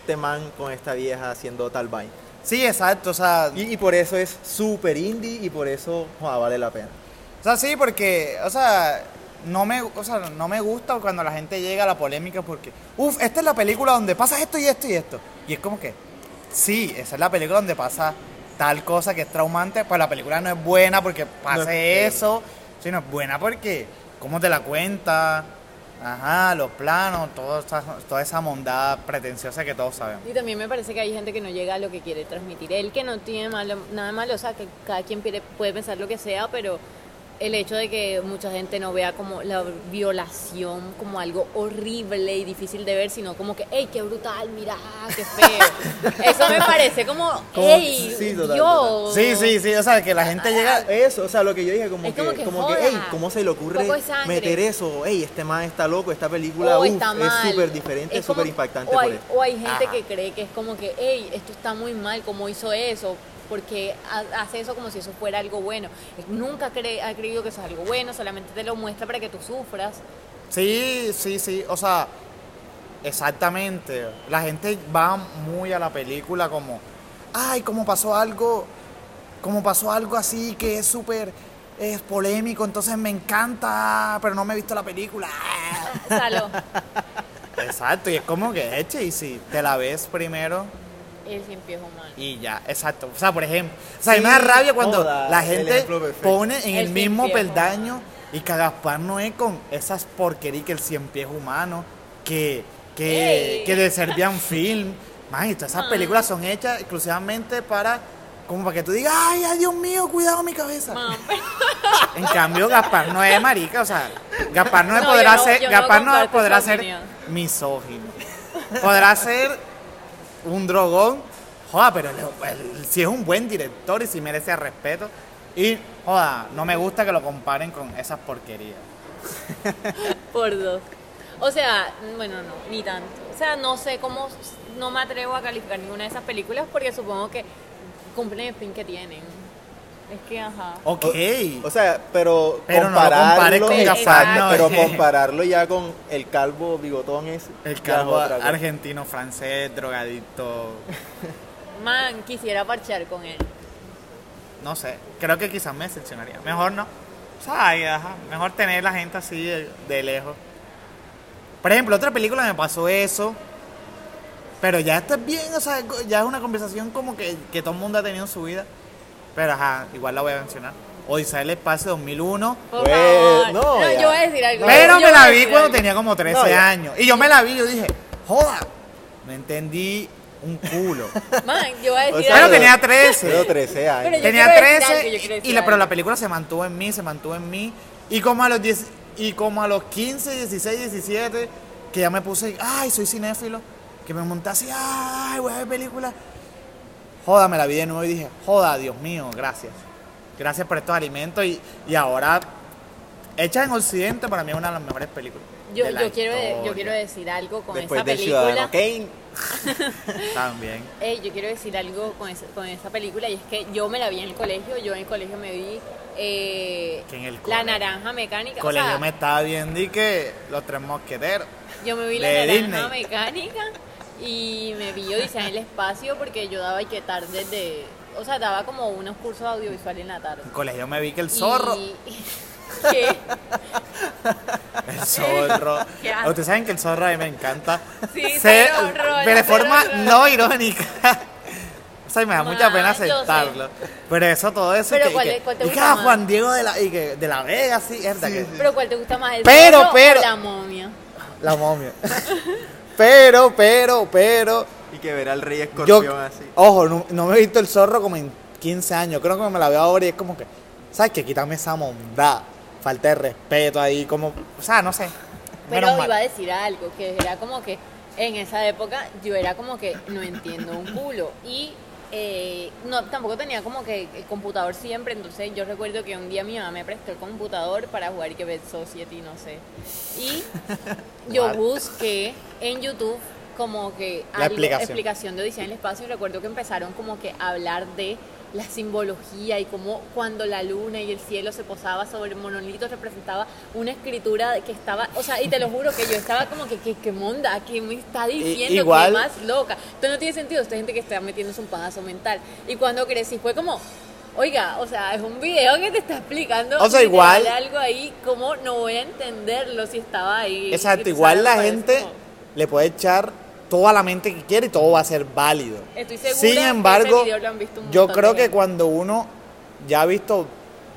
este man con esta vieja haciendo tal vaina. Sí, exacto, o sea, Y, y por eso es súper indie y por eso vale la pena. O sea, sí, porque, o sea, no me, o sea, no me gusta cuando la gente llega a la polémica porque, uff, esta es la película donde pasa esto y esto y esto. Y es como que, sí, esa es la película donde pasa tal cosa que es traumante, pues la película no es buena porque pase No es- eso, sino es buena porque, ¿cómo te la cuenta? Ajá, los planos, todo esa- toda esa mondada pretenciosa que todos sabemos. Y también me parece que hay gente que no llega a lo que quiere transmitir. Él que no tiene malo, nada malo, o sea, que cada quien puede, puede pensar lo que sea, pero el hecho de que mucha gente no vea como la violación como algo horrible y difícil de ver, sino como que, ¡ey, qué brutal! ¡Mira, qué feo! <laughs> Eso me parece como, ¡ey, sí, total, Dios! Sí, sí, sí, o sea, que la gente llega... Eso, o sea, lo que yo dije, como Es que, como que como que, ¿cómo se le ocurre meter eso? Hey, este man está loco, esta película o uf, está es súper diferente, súper impactante o por hay, eso. o hay gente Ajá. que cree que es como que, hey, esto está muy mal, ¿cómo hizo eso? Porque ha- hace eso como si eso fuera algo bueno. Nunca cree, ha creído que eso es algo bueno, solamente te lo muestra para que tú sufras. Sí, sí, sí, o sea, exactamente. La gente va muy a la película como, ay, como pasó algo, como pasó algo así que es súper es polémico, entonces me encanta, pero no me he visto la película. Salo, <laughs> Exacto, y es como que eche y si te la ves primero él siempre es humano. y ya, exacto. O sea, por ejemplo, o sea, a mí Sí, me da rabia cuando joda, la el gente pone en el El mismo pies peldaño y que a Gaspar Noé con esas porquerías que el cien pies humano, que, que, Ey. que de Serbian Film. Man, y todas esas Ah. películas son hechas exclusivamente para, como para que tú digas, ay, ay, Dios mío, cuidado mi cabeza. <laughs> Pero- En cambio, Gaspar Noé, marica, o sea, Gaspar Noé No, podrá yo no- ser, yo no Gaspar comparto podrá ser misógino. Podrá ser un drogón, joda, pero el- el- si es un buen director y si merece respeto. Y, joda, no me gusta que lo comparen con esas porquerías. <laughs> por dos. O sea, bueno, no, ni tanto. O sea, no sé cómo, no me atrevo a calificar ninguna de esas películas porque supongo que cumplen el fin que tienen. Es que, ajá. Ok. O sea, pero, Pero no lo compararlo, con pero <laughs> compararlo ya con el calvo bigotón es el calvo argentino, francés, drogadicto. <laughs> Man, quisiera parchear con él. No sé, creo que quizás me decepcionaría. Mejor no. O sea, ay, ajá, mejor tener la gente así de, de lejos. Por ejemplo, otra película me pasó eso. Pero ya está bien, o sea, ya es una conversación como que, que todo el mundo ha tenido en su vida. Pero ajá, igual la voy a mencionar. Odisea del Espacio 2001. Por Pues, favor. no, No, yo voy a decir algo. Pero Yo me la vi cuando algo. tenía como 13 No, ya. años. Y yo me la vi y yo dije, joda, no entendí un culo. <laughs> Man, yo voy a O decir Pero algo. tenía 13. Pero 13 años. Pero yo Tenía quiero decir 13 algo, yo quiero y la, pero la película se mantuvo en mí, se mantuvo en mí. Y como a los 10 y como a los 15, 16, 17, que ya me puse, ay, soy cinéfilo, que me monté así, ay, voy a ver películas. Joda, me la vi de nuevo y dije, joda, Dios mío, gracias. Gracias por estos alimentos y, y ahora, hecha en Occidente, para mí es una de las mejores películas. Yo, de yo, quiero, yo quiero decir algo con Después esa del película. Kane. <laughs> También. Ey, yo quiero decir algo con, esa- con esa película y es que yo me la vi en el colegio, yo en el colegio me vi eh, Que en el La. Naranja Mecánica. o Colegio sea, me estaba viendo y que los tres mosqueteros. yo me vi La de Naranja Disney. Mecánica y me vi Odisea en el espacio porque yo daba y que tarde de... O sea, daba como unos cursos audiovisuales en la tarde. En colegio me vi que el zorro. Y- <laughs> ¿Qué? El zorro. <laughs> Qué. Ustedes saben que el zorro a mí me encanta. Sí, Se- pero horror, pero de forma horror. no irónica. <laughs> O sea, y me da mucha pena aceptarlo. Pero eso, todo eso. Pero que, y ¿cuál que, te- cuál te y que, gusta más? Juan Diego de la, y que, de la Vega, sí, es verdad que- Pero ¿cuál te gusta más? ¿El Pero, zorro o la momia? La momia. Pero, pero, pero. Y que ver al rey Yo, escorpión así. ojo, no, no me he visto el zorro como en 15 años. Creo que me la veo ahora y es como que, ¿sabes qué? Quítame esa mondad. Falta de respeto ahí, como. O sea, no sé. Pero Menos mal. iba a decir algo, que era como que en esa época yo era como que no entiendo un culo. Y eh, no, tampoco tenía como que el computador siempre, entonces yo recuerdo que un día mi mamá me prestó el computador para jugar y que Bed Society, no sé. Y <laughs> yo busqué en YouTube como que La explicación. explicación de Odisea en el espacio y recuerdo que empezaron como que a hablar de la simbología y cómo cuando la luna y el cielo se posaba sobre monolitos representaba una escritura que estaba, o sea, y te lo juro que yo estaba como que, que, que monda, que me está diciendo igual- que más loca. Esto no tiene sentido, esta gente que está metiéndose un padazo mental. Y cuando crecí fue como, oiga, o sea, es un video que te está explicando O sea, igual- algo ahí, ¿cómo no voy a entenderlo si estaba ahí? Exacto, igual la gente como- le puede echar toda la mente que quiere y todo va a ser válido. Estoy segura Sin que ese embargo, video lo han visto un yo creo que cuando uno ya ha visto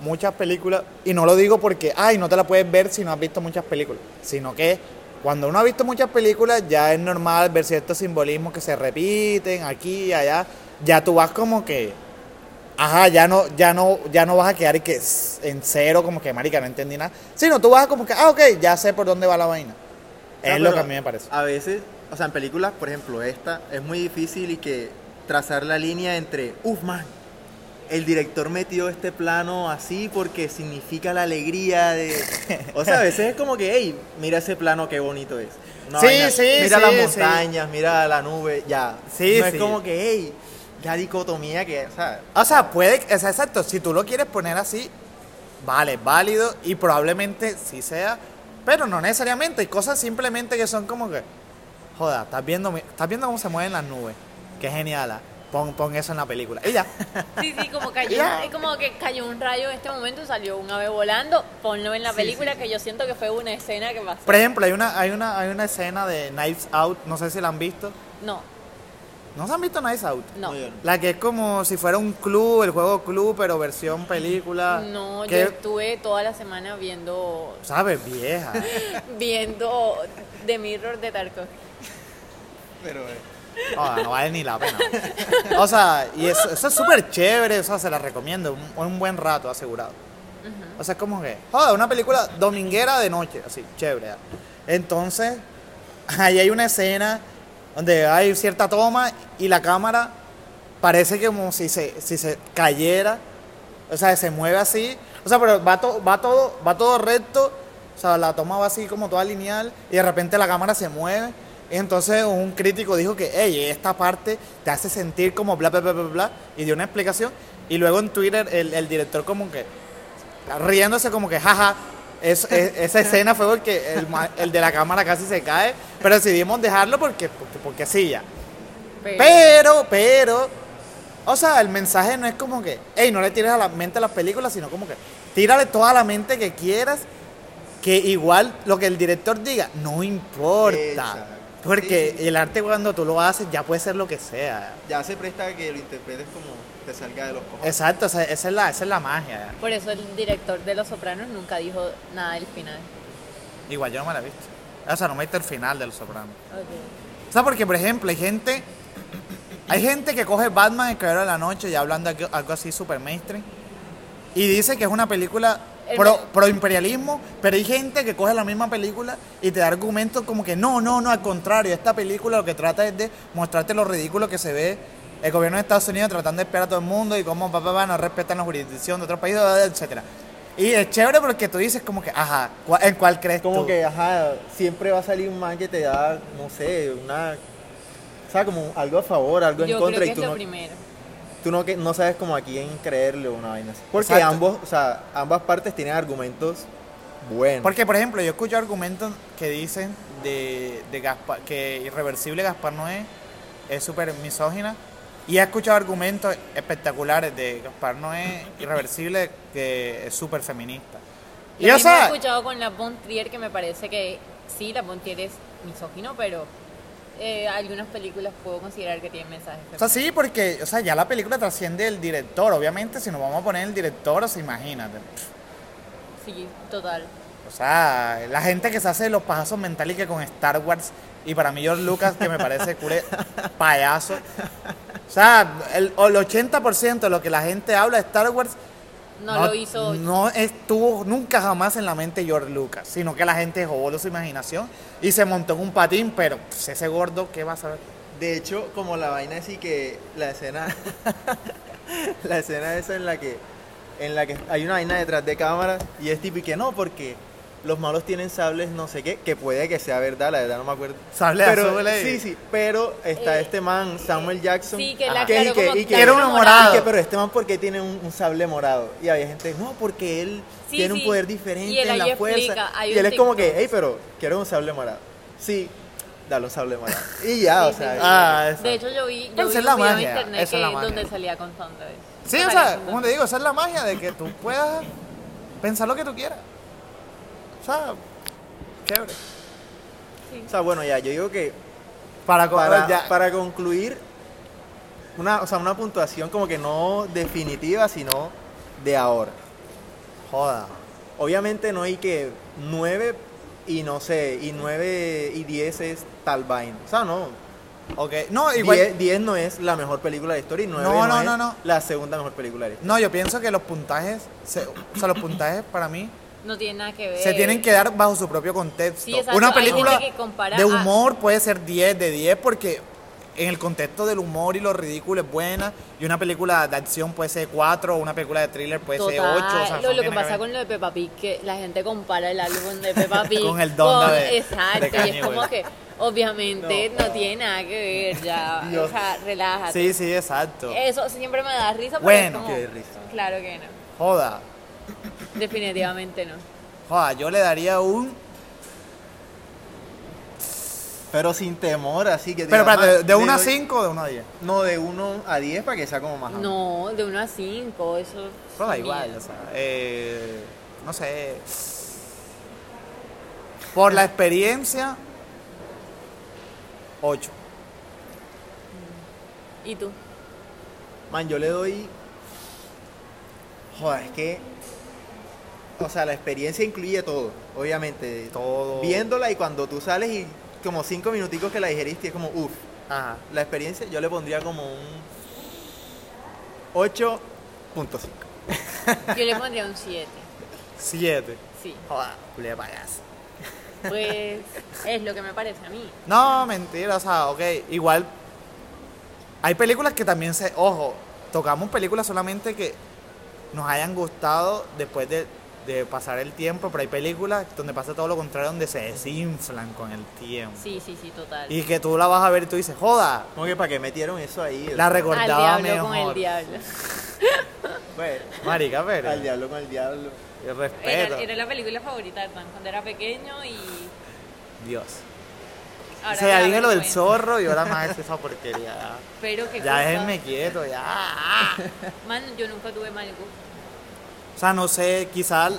muchas películas, y no lo digo porque, ay, no te la puedes ver si no has visto muchas películas, sino que cuando uno ha visto muchas películas ya es normal ver ciertos simbolismos que se repiten aquí y allá, ya tú vas como que, ajá, ya no, ya no, ya no vas a quedar y que en cero como que, marica, no entendí nada, sino tú vas como que, ah, ok, ya sé por dónde va la vaina. Es No, lo que a mí me parece. A veces, o sea, en películas, por ejemplo, esta, es muy difícil y que trazar la línea entre, uff, man, el director metió este plano así porque significa la alegría de... O sea, a veces es como que, hey, mira ese plano, qué bonito es. Una Sí, vaina- sí, Mira sí, las sí. montañas, mira la nube, ya. Sí, no es como que, hey, la dicotomía que, o sea, O sea, puede, o sea, exacto, si tú lo quieres poner así, vale, válido y probablemente sí sea, pero no necesariamente, hay cosas simplemente que son como que, joda, estás viendo, estás viendo cómo se mueven las nubes, qué genial, ah, pon, pon eso en la película. Y ya, <laughs> Sí, sí, como cayó, <laughs> como que cayó un rayo en este momento, salió un ave volando, ponlo en la Sí, película sí, que yo siento que fue una escena que pasó. por ejemplo, hay una, hay una, hay una escena de Knives Out, no sé si la han visto, No, ¿no se han visto Knives Out? no. La que es como si fuera un club, el juego club, pero versión película. No, yo estuve toda la semana viendo ¿Sabes? Vieja. <laughs> viendo The Mirror de Tarkovsky. Pero... eh, Ah, no vale ni la pena. O sea, y eso, eso es súper chévere, o sea, se la recomiendo, un, un buen rato asegurado. O sea, es como que, joder, una película dominguera de noche, así, chévere. Entonces, <laughs> ahí hay una escena donde hay cierta toma y la cámara parece que como si se, si se cayera, o sea, se mueve así, o sea, pero va, to- va, todo, va todo recto, o sea, la toma va así como toda lineal y de repente la cámara se mueve. Entonces un crítico dijo que, hey, esta parte te hace sentir como bla, bla, bla, bla, bla, y dio una explicación. Y luego en Twitter el, el director como que, riéndose como que, jaja, es- es- <laughs> esa escena fue porque el, el de la cámara casi se cae, pero decidimos dejarlo porque, porque, porque sí ya. Pero, Pero, pero, o sea, el mensaje no es como que, hey, no le tires a la mente a las películas, sino como que, tírale toda la mente que quieras, que igual lo que el director diga, no importa. Porque Sí, sí. el arte cuando tú lo haces ya puede ser lo que sea. Ya se presta a que lo interpretes como te salga de los cojones. Exacto, o sea, esa, es la, esa es la magia. por eso el director de Los Sopranos nunca dijo nada del final. Igual yo no me la he visto. O sea, no me he visto el final de Los Sopranos. Ok. O sea, porque por ejemplo, hay gente. Hay gente que coge Batman el Caballero de la Noche y hablando algo, algo así super mainstream. Y dice que es una película El pro, me- pro imperialismo, pero hay gente que coge la misma película y te da argumentos como que no, no, no, al contrario, esta película lo que trata es de mostrarte lo ridículo que se ve el gobierno de Estados Unidos tratando de esperar a todo el mundo y cómo papá, papá, no respetan la jurisdicción de otros países, etcétera. Y es chévere porque tú dices como que, ajá, ¿cuál- ¿en cuál crees Como tú? que, ajá, siempre va a salir un man que te da, no sé, una... O sea, como algo a favor, algo en Yo contra creo que y es tú lo no, primero. Tú no, que, no sabes como a quién creerle o una vaina así. Porque Exacto. ambos, o sea, ambas partes tienen argumentos buenos. Porque, por ejemplo, yo escucho argumentos que dicen de, de Gaspar, que Irreversible Gaspar Noé es súper misógina. Y he escuchado argumentos espectaculares de Gaspar Noé Irreversible que es súper feminista. Y Yo he escuchado con la Von Trier que me parece que sí, la Von Trier es misógino, pero eh, algunas películas puedo considerar que tienen mensajes. o sea, sí, porque o sea, ya la película trasciende el director. Obviamente, si nos vamos a poner el director, o sea, imagínate. Sí, total. O sea, la gente que se hace los pajazos mentales y que con Star Wars y para mí George Lucas, que me parece cure <laughs> payaso. O sea, el, el 80% de lo que la gente habla de Star Wars No, lo hizo. no estuvo nunca jamás en la mente de George Lucas, sino que la gente jugó su imaginación y se montó en un patín, pero pues, ese gordo, ¿qué va a saber? De hecho, como la vaina así que la escena, <laughs> la escena esa en la que, en la que hay una vaina detrás de cámara y es tipo y que no, porque los malos tienen sables no sé qué, que puede que sea verdad, la verdad no me acuerdo. Sable pero, azul Sí, sí, pero está Eh, este man, Samuel Jackson. Sí, que la que- y que- como y que- Era uno morado. y que, pero este man, ¿por qué tiene un, un sable morado? Y había gente, no, porque él Sí, tiene sí. un poder diferente en la fuerza. explica, hay y él un es como que, hey, pero quiero un sable morado. Sí, dale un sable morado. Y ya, Sí, o sí, sea. sí. Ah. De hecho, yo vi, yo vi es la un video en internet esa es la que, magia. donde salía con Sandra. Sí, o sea, como te digo, esa es la magia de que tú puedas pensar lo que tú quieras. O sea, chévere. O sea, bueno, ya, yo digo que Para, para, ya- para concluir, una, o sea, una puntuación como que no definitiva, sino de ahora. Joda. Obviamente no hay que 9 y no sé, y 9 y 10 es tal vaina. O sea, no. Ok. No, igual. 10, 10 no es la mejor película de la historia y 9 No, no, no, es no, no. la segunda mejor película de la historia. No, yo pienso que los puntajes, se- o sea, los puntajes para mí No tiene nada que ver. se tienen que dar bajo su propio contexto. Sí, exacto. Una película que de a- humor puede ser 10 de 10 porque en el contexto del humor y lo ridículo es buena y una película de acción puede ser 4 o una película de thriller puede ser 8. Total, O sea, lo, no lo que pasa ver. con lo de Peppa Pig, que la gente compara el álbum de Peppa <laughs> Pig Con el Donda de- de Exacto, y Kanye es como que obviamente no. tiene nada que ver ya. <laughs> Dios. O sea, relájate. Sí, sí, exacto. Eso siempre me da risa, Bueno. es como- Qué risa. Claro que no. Joda. Definitivamente no. Joda, yo le daría un. Pero sin temor, así que... Pero espérate, "Man, ¿de le 1 a doy-". 5 o de 1 a 10? No, de 1 a 10 para que sea como más amplio. No, de 1 a 5, eso. Pero da igual, o sea, eh, no sé. Por la experiencia, 8. ¿Y tú? Man, yo le doy. Joder, es que. O sea, la experiencia incluye todo, obviamente. Todo. Viéndola y cuando tú sales y como cinco minuticos que la digeriste, es como, uff. Ajá. La experiencia yo le pondría como un 8.5. <laughs> Yo le pondría un 7. 7. Sí. Joda, culé payaso. Pues es lo que me parece a mí. No, mentira, o sea, ok, igual. Hay películas que también se. Ojo, tocamos películas solamente que nos hayan gustado después de, de pasar el tiempo, pero hay películas donde pasa todo lo contrario, donde se desinflan con el tiempo. Sí, sí, sí, total. Y que tú la vas a ver y tú dices, joda, Como que para que metieron eso ahí. la Al recordaba diablo mejor. con el diablo. <laughs> Bueno, Marica, pero. al diablo con el diablo. yo respeto. Era, era la película favorita de Tan cuando era pequeño y Dios. ahora o sea, dije lo del zorro y ahora más <laughs> esa porquería. ya. Pero que Ya déjenme quieto, ya. Man, yo nunca tuve mal gusto. O sea, no sé, quizás,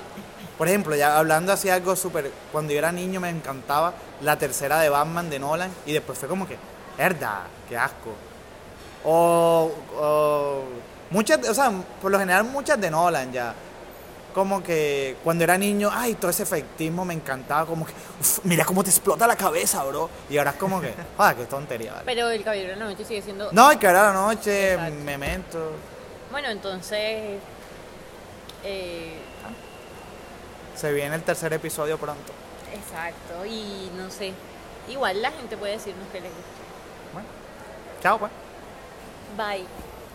por ejemplo, ya hablando así algo súper, cuando yo era niño me encantaba la tercera de Batman de Nolan y después fue como que, verdad, qué asco. O, o muchas, o sea, por lo general muchas de Nolan ya. Como que cuando era niño, ay, todo ese efectismo me encantaba, como que, "Uf, mira cómo te explota la cabeza, bro. Y ahora es como que, <laughs> joder, qué tontería, ¿vale? Pero el Caballero de la Noche sigue siendo. No, y que ahora la noche, Exacto. memento. Bueno, entonces. Eh, Se viene el tercer episodio pronto. exacto. Y no sé. Igual la gente puede decirnos que les gusta. Bueno, chao, pues. Bye.